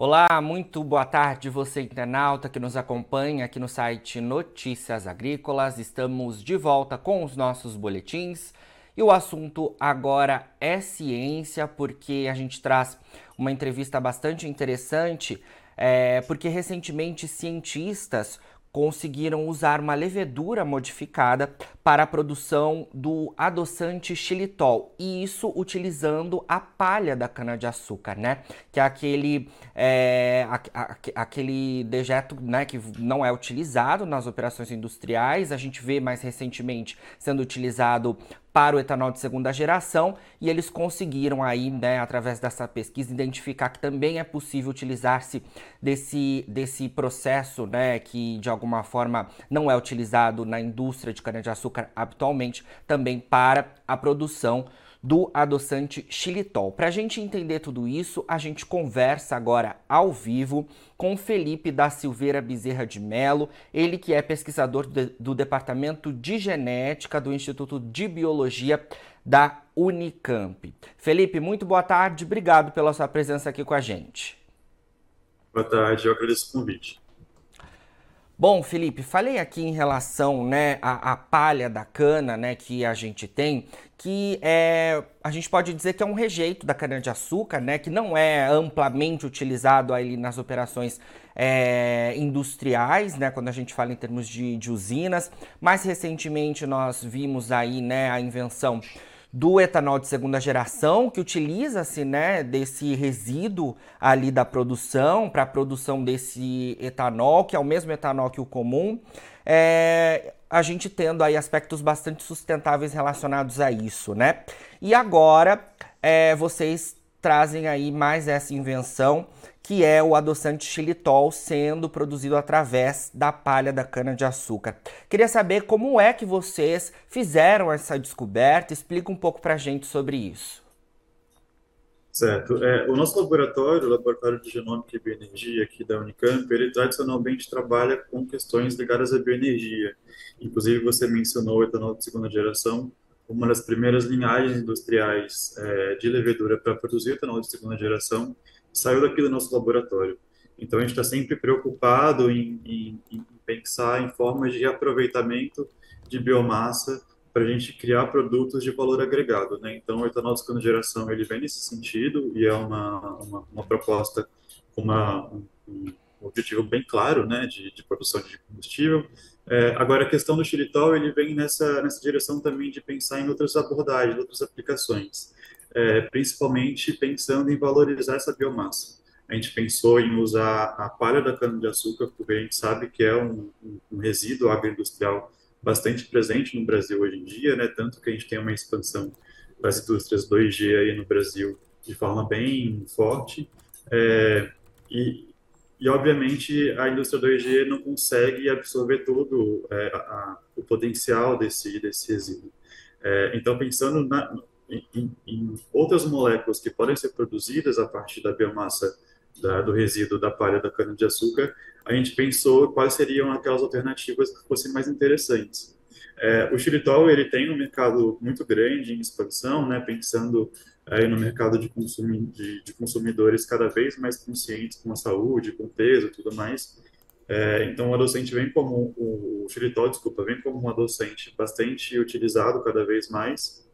Olá, muito boa tarde você internauta que nos acompanha aqui no site Notícias Agrícolas. Estamos de volta com os nossos boletins e o assunto agora é ciência, porque a gente traz uma entrevista bastante interessante, é, porque recentemente cientistas conseguiram usar uma levedura modificada para a produção do adoçante xilitol, e isso utilizando a palha da cana-de-açúcar, né? Que é aquele, é, a, a, aquele dejeto né, que não é utilizado nas operações industriais, a gente vê mais recentemente sendo utilizado para o etanol de segunda geração e eles conseguiram aí, né, através dessa pesquisa, identificar que também é possível utilizar-se desse, desse processo, né, que de alguma forma não é utilizado na indústria de cana-de-açúcar habitualmente, também para a produção do adoçante xilitol. Para a gente entender tudo isso, a gente conversa agora ao vivo com Felipe da Silveira Bezerra de Melo, ele que é pesquisador do, Departamento de Genética do Instituto de Biologia da Unicamp. Felipe, muito boa tarde, obrigado pela sua presença aqui com a gente. Boa tarde, eu agradeço o convite. Bom, Felipe, falei aqui em relação né, à, à, palha da cana né, que a gente tem, que é, a gente pode dizer que é um rejeito da cana-de-açúcar, né, que não é amplamente utilizado ali nas operações é, industriais, né, quando a gente fala em termos de, de usinas. Mais recentemente nós vimos aí né, a invenção do etanol de segunda geração, que utiliza-se né, desse resíduo ali da produção para a produção desse etanol, que é o mesmo etanol que o comum. É, a gente tendo aí aspectos bastante sustentáveis relacionados a isso, né? E agora é, vocês trazem aí mais essa invenção que é o adoçante xilitol sendo produzido através da palha da cana-de-açúcar. Queria saber como é que vocês fizeram essa descoberta, explica um pouco para a gente sobre isso. Certo. É, o nosso laboratório, o Laboratório de Genômica e Bioenergia aqui da Unicamp, ele tradicionalmente trabalha com questões ligadas à bioenergia. Inclusive, você mencionou o etanol de segunda geração, uma das primeiras linhagens industriais é, de levedura para produzir etanol de segunda geração saiu daqui do nosso laboratório. Então, a gente está sempre preocupado em, em, em, pensar em formas de reaproveitamento de biomassa para a gente criar produtos de valor agregado. Né? Então, o etanol de segunda geração ele vem nesse sentido e é uma, uma, uma proposta uma, um, um, objetivo bem claro né, de, de produção de combustível. É, agora, a questão do xilitol ele vem nessa, nessa direção também de pensar em outras abordagens, outras aplicações é, principalmente pensando em valorizar essa biomassa. A gente pensou em usar a palha da cana-de-açúcar, porque a gente sabe que é um, um resíduo agroindustrial bastante presente no Brasil hoje em dia, né? tanto que a gente tem uma expansão das indústrias 2G aí no Brasil de forma bem forte. É, e, e, obviamente, a indústria 2G não consegue absorver todo é, a, o potencial desse, desse resíduo. É, então, pensando na, em, em, outras moléculas que podem ser produzidas a partir da biomassa da, do resíduo da palha da cana-de-açúcar, a gente pensou quais seriam aquelas alternativas que fossem mais interessantes. É, o xilitol ele tem um mercado muito grande em expansão, né, pensando aí no mercado de, consumi de, de, consumidores cada vez mais conscientes com a saúde, com o peso e tudo mais. É, então, o adoçante vem como o, o xilitol, desculpa, vem como um adoçante bastante utilizado cada vez mais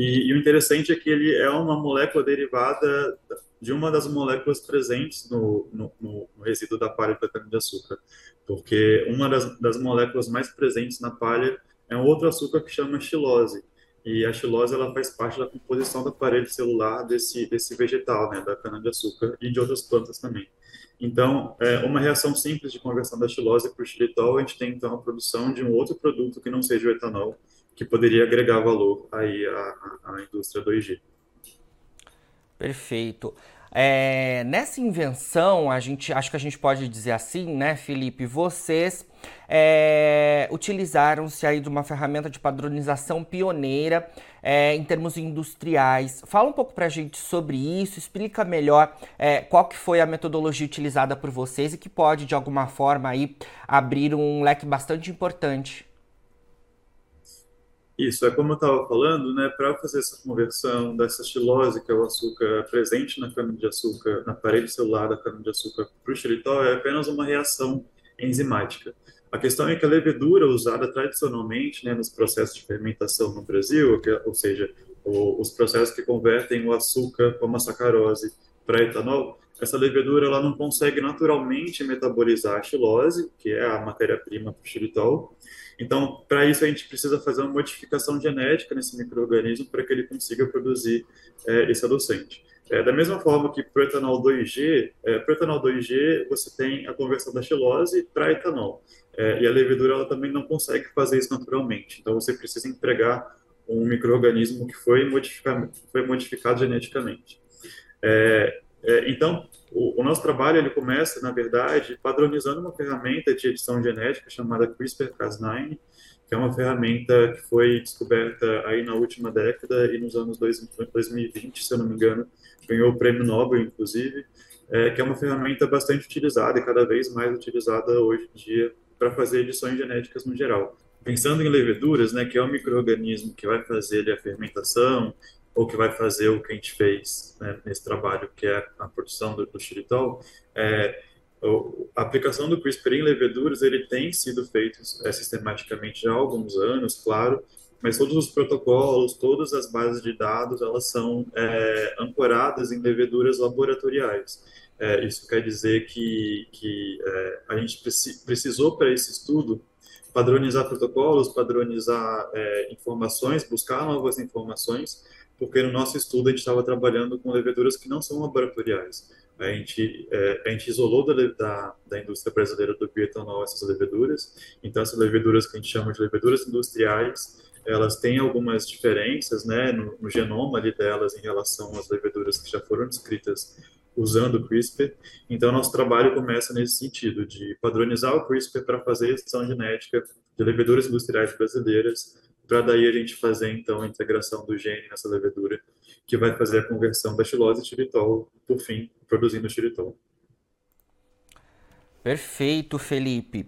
e, e, o interessante é que ele é uma molécula derivada de uma das moléculas presentes no, no, no resíduo da palha da cana-de-açúcar, porque uma das, das, moléculas mais presentes na palha é um outro açúcar que chama xilose, e a xilose ela faz parte da composição da parede celular desse, desse vegetal, né, da cana-de-açúcar e de outras plantas também. Então, é, uma reação simples de conversão da xilose para o xilitol, a gente tem então a produção de um outro produto que não seja o etanol, que poderia agregar valor aí à, à indústria 2G. Perfeito. É, nessa invenção, a gente acho que a gente pode dizer assim, né, Felipe? Vocês é, utilizaram-se aí de uma ferramenta de padronização pioneira é, em termos industriais. Fala um pouco para a gente sobre isso, explica melhor é, qual que foi a metodologia utilizada por vocês e que pode, de alguma forma, aí, abrir um leque bastante importante Isso, é como eu estava falando, né, para fazer essa conversão dessa xilose, que é o açúcar presente na cana-de-açúcar, na parede celular da cana-de-açúcar, para o xilitol, é apenas uma reação enzimática. A questão é que a levedura usada tradicionalmente né, nos processos de fermentação no Brasil, ou seja, os processos que convertem o açúcar como a sacarose para etanol, essa levedura ela não consegue naturalmente metabolizar a xilose, que é a matéria-prima para o xilitol. Então, para isso, a gente precisa fazer uma modificação genética nesse microorganismo para que ele consiga produzir é, esse adoçante. É, da mesma forma que para etanol 2G, é, para etanol 2G você tem a conversão da xilose para etanol. É, e a levedura ela também não consegue fazer isso naturalmente. Então, você precisa empregar um microorganismo que foi modificado, foi modificado geneticamente. É, é, então, o, o, nosso trabalho ele começa, na verdade, padronizando uma ferramenta de edição genética chamada CRISPR-Cas9, que é uma ferramenta que foi descoberta aí na última década e nos anos 2020, se eu não me engano, ganhou o prêmio Nobel, inclusive, é, que é uma ferramenta bastante utilizada e cada vez mais utilizada hoje em dia para fazer edições genéticas no geral. Pensando em leveduras, né, que é um microorganismo que vai fazer a fermentação ou que vai fazer o que a gente fez né, nesse trabalho, que é a produção do, do xilitol, é, a aplicação do CRISPR em leveduras ele tem sido feito é, sistematicamente já há alguns anos, claro, mas todos os protocolos, todas as bases de dados, elas são é, ancoradas em leveduras laboratoriais. É, isso quer dizer que, que é, a gente precisou para esse estudo padronizar protocolos, padronizar é, informações, buscar novas informações, porque no nosso estudo a gente estava trabalhando com leveduras que não são laboratoriais. A gente, é, a gente isolou da, da, da, indústria brasileira do bioetanol essas leveduras, então essas leveduras que a gente chama de leveduras industriais, elas têm algumas diferenças né, no, no genoma ali delas em relação às leveduras que já foram descritas usando o CRISPR. Então, nosso trabalho começa nesse sentido, de padronizar o CRISPR para fazer edição genética de leveduras industriais brasileiras, para daí a gente fazer, então, a integração do gene nessa levedura, que vai fazer a conversão da xilose xilitol, por fim, produzindo xilitol. Perfeito, Felipe.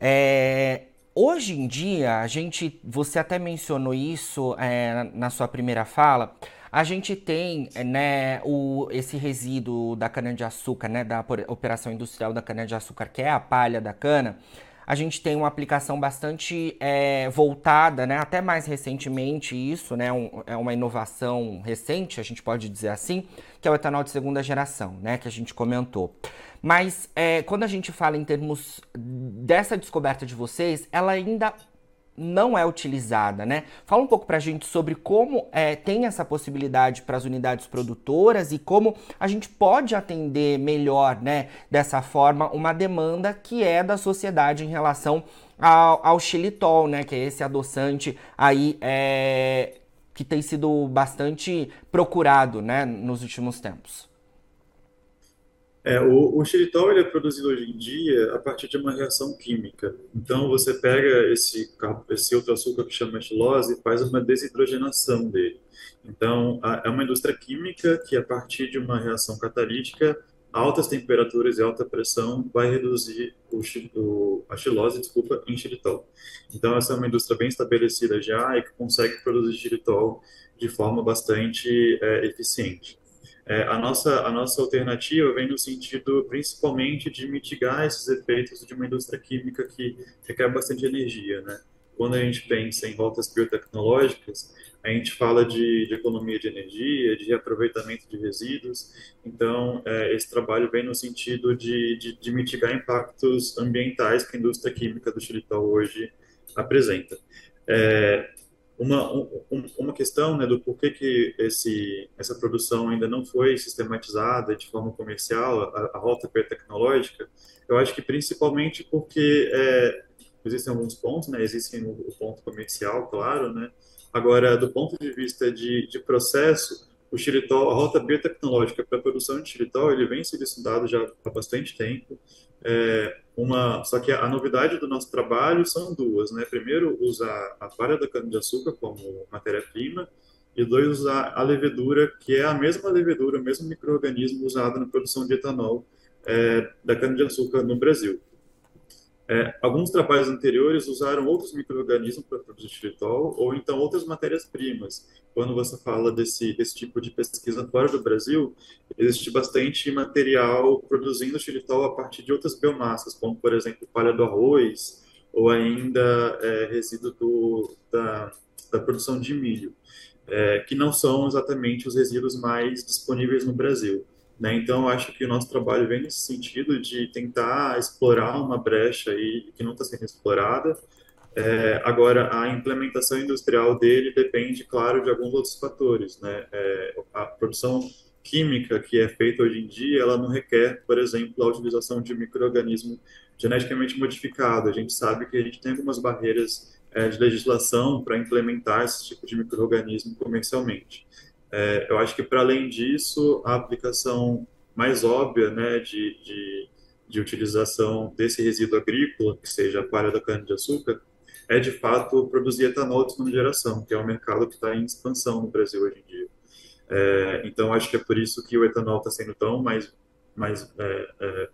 É, hoje em dia, a gente, você até mencionou isso é, na sua primeira fala, a gente tem né, o, esse resíduo da cana-de-açúcar, né, da operação industrial da cana-de-açúcar, que é a palha da cana, a gente tem uma aplicação bastante é, voltada, né, até mais recentemente isso, né, um, é uma inovação recente, a gente pode dizer assim, que é o etanol de segunda geração, né, que a gente comentou. Mas é, quando a gente fala em termos dessa descoberta de vocês, ela ainda não é utilizada, né? Fala um pouco para a gente sobre como é, tem essa possibilidade para as unidades produtoras e como a gente pode atender melhor, né, dessa forma, uma demanda que é da sociedade em relação ao, ao xilitol, né, que é esse adoçante aí é, que tem sido bastante procurado, né, nos últimos tempos. É, o, o xilitol ele é produzido hoje em dia a partir de uma reação química. Então, você pega esse, esse outro açúcar que chama xilose e faz uma desidrogenação dele. Então, a, é uma indústria química que, a partir de uma reação catalítica, altas temperaturas e alta pressão vai reduzir o, o, a xilose desculpa, em xilitol. Então, essa é uma indústria bem estabelecida já e que consegue produzir xilitol de forma bastante é, eficiente. É, a, nossa, a nossa alternativa vem no sentido principalmente de mitigar esses efeitos de uma indústria química que requer bastante energia. Né? Quando a gente pensa em rotas biotecnológicas, a gente fala de, de economia de energia, de reaproveitamento de resíduos. Então, é, esse trabalho vem no sentido de, de, de mitigar impactos ambientais que a indústria química do xilitol hoje apresenta. É, uma, um, uma questão né, do porquê que esse, essa produção ainda não foi sistematizada de forma comercial, a, a rota tecnológica, eu acho que principalmente porque é, existem alguns pontos, né, existem o, o, ponto comercial, claro, né, agora, do ponto de vista de, de processo, o xilitol, a rota biotecnológica para a produção de xilitol, ele vem sendo estudado já há bastante tempo, é, uma, só que a novidade do nosso trabalho são duas, né? Primeiro, usar a palha da cana-de-açúcar como matéria-prima e dois, usar a levedura, que é a mesma levedura, o mesmo microorganismo usado na produção de etanol é, da cana-de-açúcar no Brasil. É, alguns trabalhos anteriores usaram outros micro-organismos para produzir xilitol, ou então outras matérias-primas. Quando você fala desse, desse tipo de pesquisa fora do Brasil, existe bastante material produzindo xilitol a partir de outras biomassas, como, por exemplo, palha do arroz, ou ainda é, resíduo do, da, da produção de milho, é, que não são exatamente os resíduos mais disponíveis no Brasil. Né? Então, acho que o nosso trabalho vem nesse sentido de tentar explorar uma brecha aí que não está sendo explorada. É, agora, a implementação industrial dele depende, claro, de alguns outros fatores. Né? É, a produção química que é feita hoje em dia, ela não requer, por exemplo, a utilização de microorganismo geneticamente modificado. A gente sabe que a gente tem algumas barreiras é, de legislação para implementar esse tipo de microorganismo comercialmente. É, eu acho que, para além disso, a aplicação mais óbvia né, de, de, de, utilização desse resíduo agrícola, que seja a palha da cana-de-açúcar, é, de fato, produzir etanol de segunda geração, que é um mercado que está em expansão no Brasil hoje em dia. É, então, acho que é por isso que o etanol está sendo tão mais, mais é, é,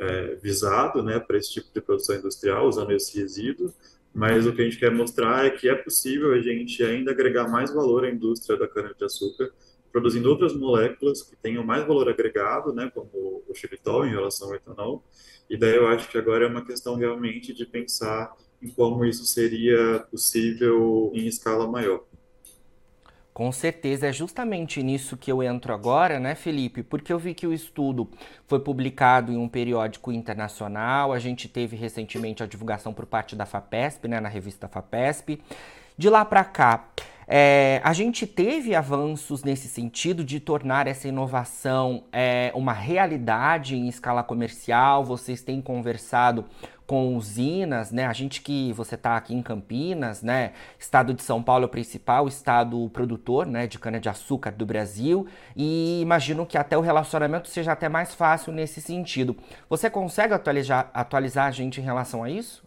é visado né, para esse tipo de produção industrial, usando esse resíduo, mas o que a gente quer mostrar é que é possível a gente ainda agregar mais valor à indústria da cana-de-açúcar, produzindo outras moléculas que tenham mais valor agregado, né, como o xilitol em relação ao etanol. E daí eu acho que agora é uma questão realmente de pensar em como isso seria possível em escala maior. Com certeza, é justamente nisso que eu entro agora, né, Felipe? Porque eu vi que o estudo foi publicado em um periódico internacional, a gente teve recentemente a divulgação por parte da FAPESP, né, na revista FAPESP. De lá para cá, é, a gente teve avanços nesse sentido de tornar essa inovação é, uma realidade em escala comercial. Vocês têm conversado com usinas, né? A gente que você está aqui em Campinas, né? Estado de São Paulo é o principal estado produtor, né, de cana de açúcar do Brasil, e imagino que até o relacionamento seja até mais fácil nesse sentido. Você consegue atualizar, atualizar a gente em relação a isso?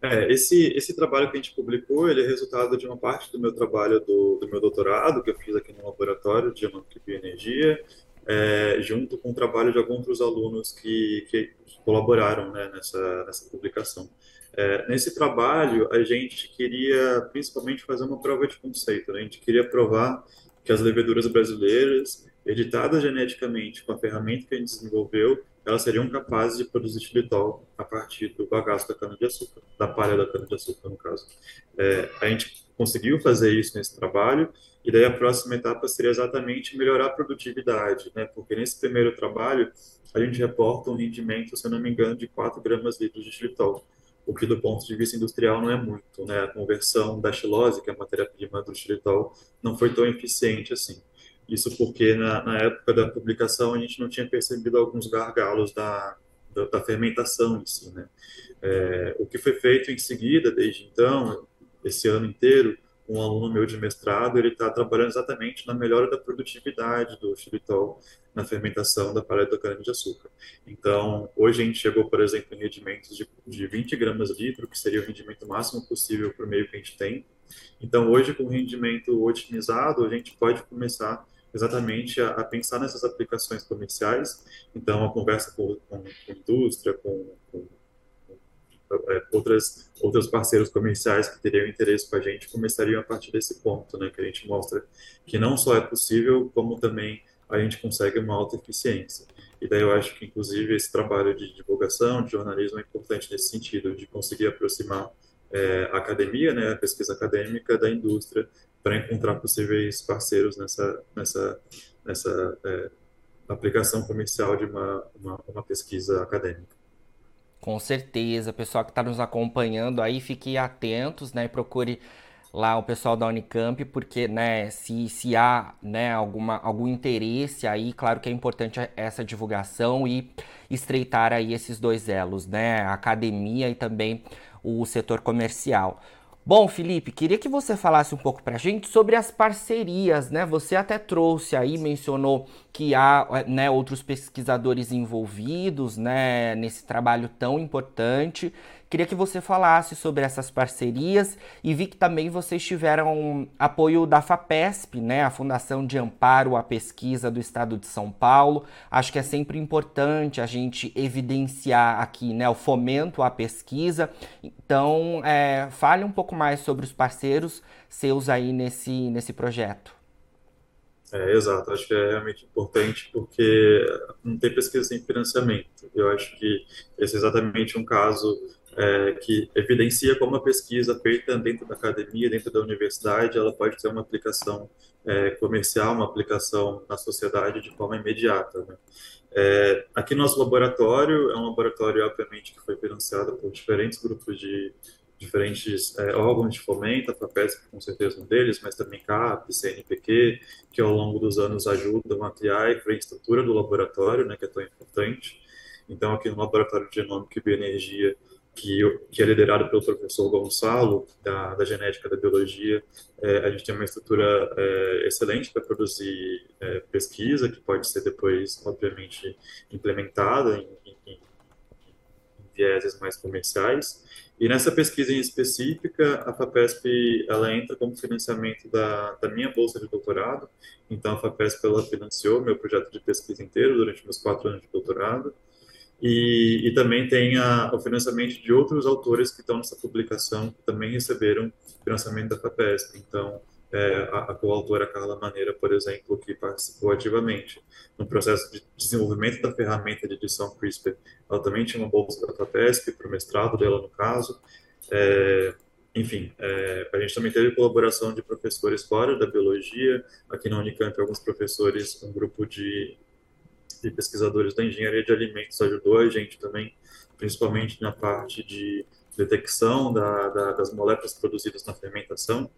É, esse, esse trabalho que a gente publicou, ele é resultado de uma parte do meu trabalho do, do meu doutorado, que eu fiz aqui no laboratório de Genômica e Bioenergia, é, junto com o trabalho de alguns dos alunos que, que colaboraram né, nessa, nessa publicação. É, nesse trabalho, a gente queria principalmente fazer uma prova de conceito. Né? A gente queria provar que as leveduras brasileiras, editadas geneticamente com a ferramenta que a gente desenvolveu, elas seriam capazes de produzir xilitol a partir do bagaço da cana-de-açúcar, da palha da cana-de-açúcar, no caso. É, a gente conseguiu fazer isso nesse trabalho, e daí a próxima etapa seria exatamente melhorar a produtividade, né? porque nesse primeiro trabalho a gente reporta um rendimento, se eu não me engano, de 4 gramas litros de xilitol, o que do ponto de vista industrial não é muito. Né? A conversão da xilose, que é a matéria-prima do xilitol, não foi tão eficiente assim. Isso porque na, na, época da publicação a gente não tinha percebido alguns gargalos da, da, da fermentação em si. Né? É, o que foi feito em seguida, desde então, esse ano inteiro, um aluno meu de mestrado, ele está trabalhando exatamente na melhora da produtividade do xilitol na fermentação da paleta da cana-de-açúcar. Então, hoje a gente chegou, por exemplo, em rendimentos de, de 20 gramas litro, que seria o rendimento máximo possível para o meio que a gente tem. Então, hoje, com rendimento otimizado, a gente pode começar exatamente a, a, pensar nessas aplicações comerciais. Então, a conversa com, com, com indústria, com, outras, outros parceiros comerciais que teriam interesse com a gente começariam a partir desse ponto, né, que a gente mostra que não só é possível, como também a gente consegue uma alta eficiência. E daí eu acho que, inclusive, esse trabalho de divulgação, de jornalismo é importante nesse sentido, de conseguir aproximar é, a academia, né, a pesquisa acadêmica da indústria, para encontrar possíveis parceiros nessa, nessa, nessa é, aplicação comercial de uma, uma, uma, pesquisa acadêmica. Com certeza, pessoal que está nos acompanhando aí, fiquem atentos, né, procure lá o pessoal da Unicamp, porque, né, se, se há, né, alguma, algum interesse aí, claro que é importante essa divulgação e estreitar aí esses dois elos, né, a academia e também o setor comercial. Bom, Felipe, queria que você falasse um pouco para a gente sobre as parcerias, né? Você até trouxe aí, mencionou que há né, outros pesquisadores envolvidos, né, nesse trabalho tão importante. Queria que você falasse sobre essas parcerias e vi que também vocês tiveram apoio da FAPESP, né, a Fundação de Amparo à Pesquisa do Estado de São Paulo. Acho que é sempre importante a gente evidenciar aqui né, o fomento à pesquisa. Então, é, fale um pouco mais sobre os parceiros seus aí nesse, nesse projeto. É, exato, acho que é realmente importante porque não tem pesquisa sem financiamento. Eu acho que esse é exatamente um caso é, que evidencia como a pesquisa feita dentro da academia, dentro da universidade, ela pode ter uma aplicação é, comercial, uma aplicação na sociedade de forma imediata. Né? É, aqui nosso laboratório é um laboratório, obviamente, que foi financiado por diferentes grupos de diferentes é, órgãos de fomento, a FAPESP com certeza um deles, mas também CAP, CNPq, que ao longo dos anos ajudam a criar a infraestrutura do laboratório, né, que é tão importante. Então, aqui no Laboratório de Genômica e Bioenergia, que, que é liderado pelo professor Gonçalo, da, da Genética da Biologia, é, a gente tem uma estrutura é, excelente para produzir é, pesquisa, que pode ser depois, obviamente, implementada em, em, em vieses mais comerciais. E nessa pesquisa em específica, a FAPESP ela entra como financiamento da, da minha bolsa de doutorado. Então, a FAPESP ela financiou meu projeto de pesquisa inteiro durante meus quatro anos de doutorado. E, e também tem a, o financiamento de outros autores que estão nessa publicação, que também receberam financiamento da FAPESP. Então, é, a, coautora Carla Maneira, por exemplo, que participou ativamente no processo de desenvolvimento da ferramenta de edição CRISPR. Ela também tinha uma bolsa da FAPESP, para o mestrado dela, no caso. É, enfim, é, a gente também teve colaboração de professores fora da biologia. Aqui na Unicamp, alguns professores, um grupo de, de pesquisadores da engenharia de alimentos ajudou a gente também, principalmente na parte de detecção da, da, das moléculas produzidas na fermentação.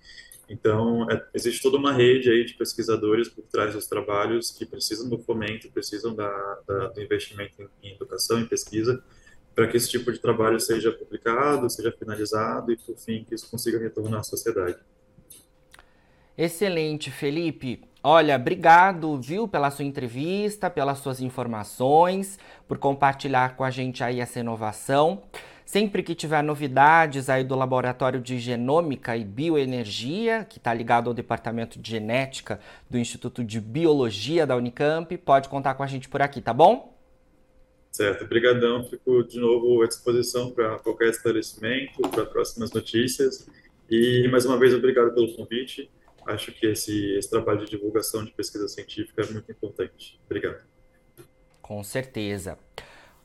Então, é, existe toda uma rede aí de pesquisadores por trás dos trabalhos que precisam do fomento, precisam da, do investimento em, em educação, em pesquisa, para que esse tipo de trabalho seja publicado, seja finalizado e, por fim, que isso consiga retornar à sociedade. Excelente, Felipe. Olha, obrigado, viu, pela sua entrevista, pelas suas informações, por compartilhar com a gente aí essa inovação. Sempre que tiver novidades aí do Laboratório de Genômica e Bioenergia, que está ligado ao Departamento de Genética do Instituto de Biologia da Unicamp, pode contar com a gente por aqui, tá bom? Certo, obrigadão. Fico de novo à disposição para qualquer esclarecimento, para próximas notícias. E mais uma vez, obrigado pelo convite. Acho que esse, esse trabalho de divulgação de pesquisa científica é muito importante. Obrigado. Com certeza.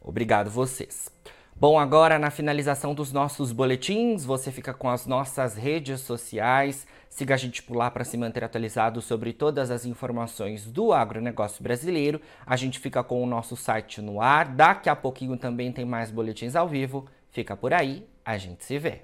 Obrigado vocês. Bom, agora na finalização dos nossos boletins, você fica com as nossas redes sociais. Siga a gente por lá para se manter atualizado sobre todas as informações do agronegócio brasileiro. A gente fica com o nosso site no ar. Daqui a pouquinho também tem mais boletins ao vivo. Fica por aí, a gente se vê.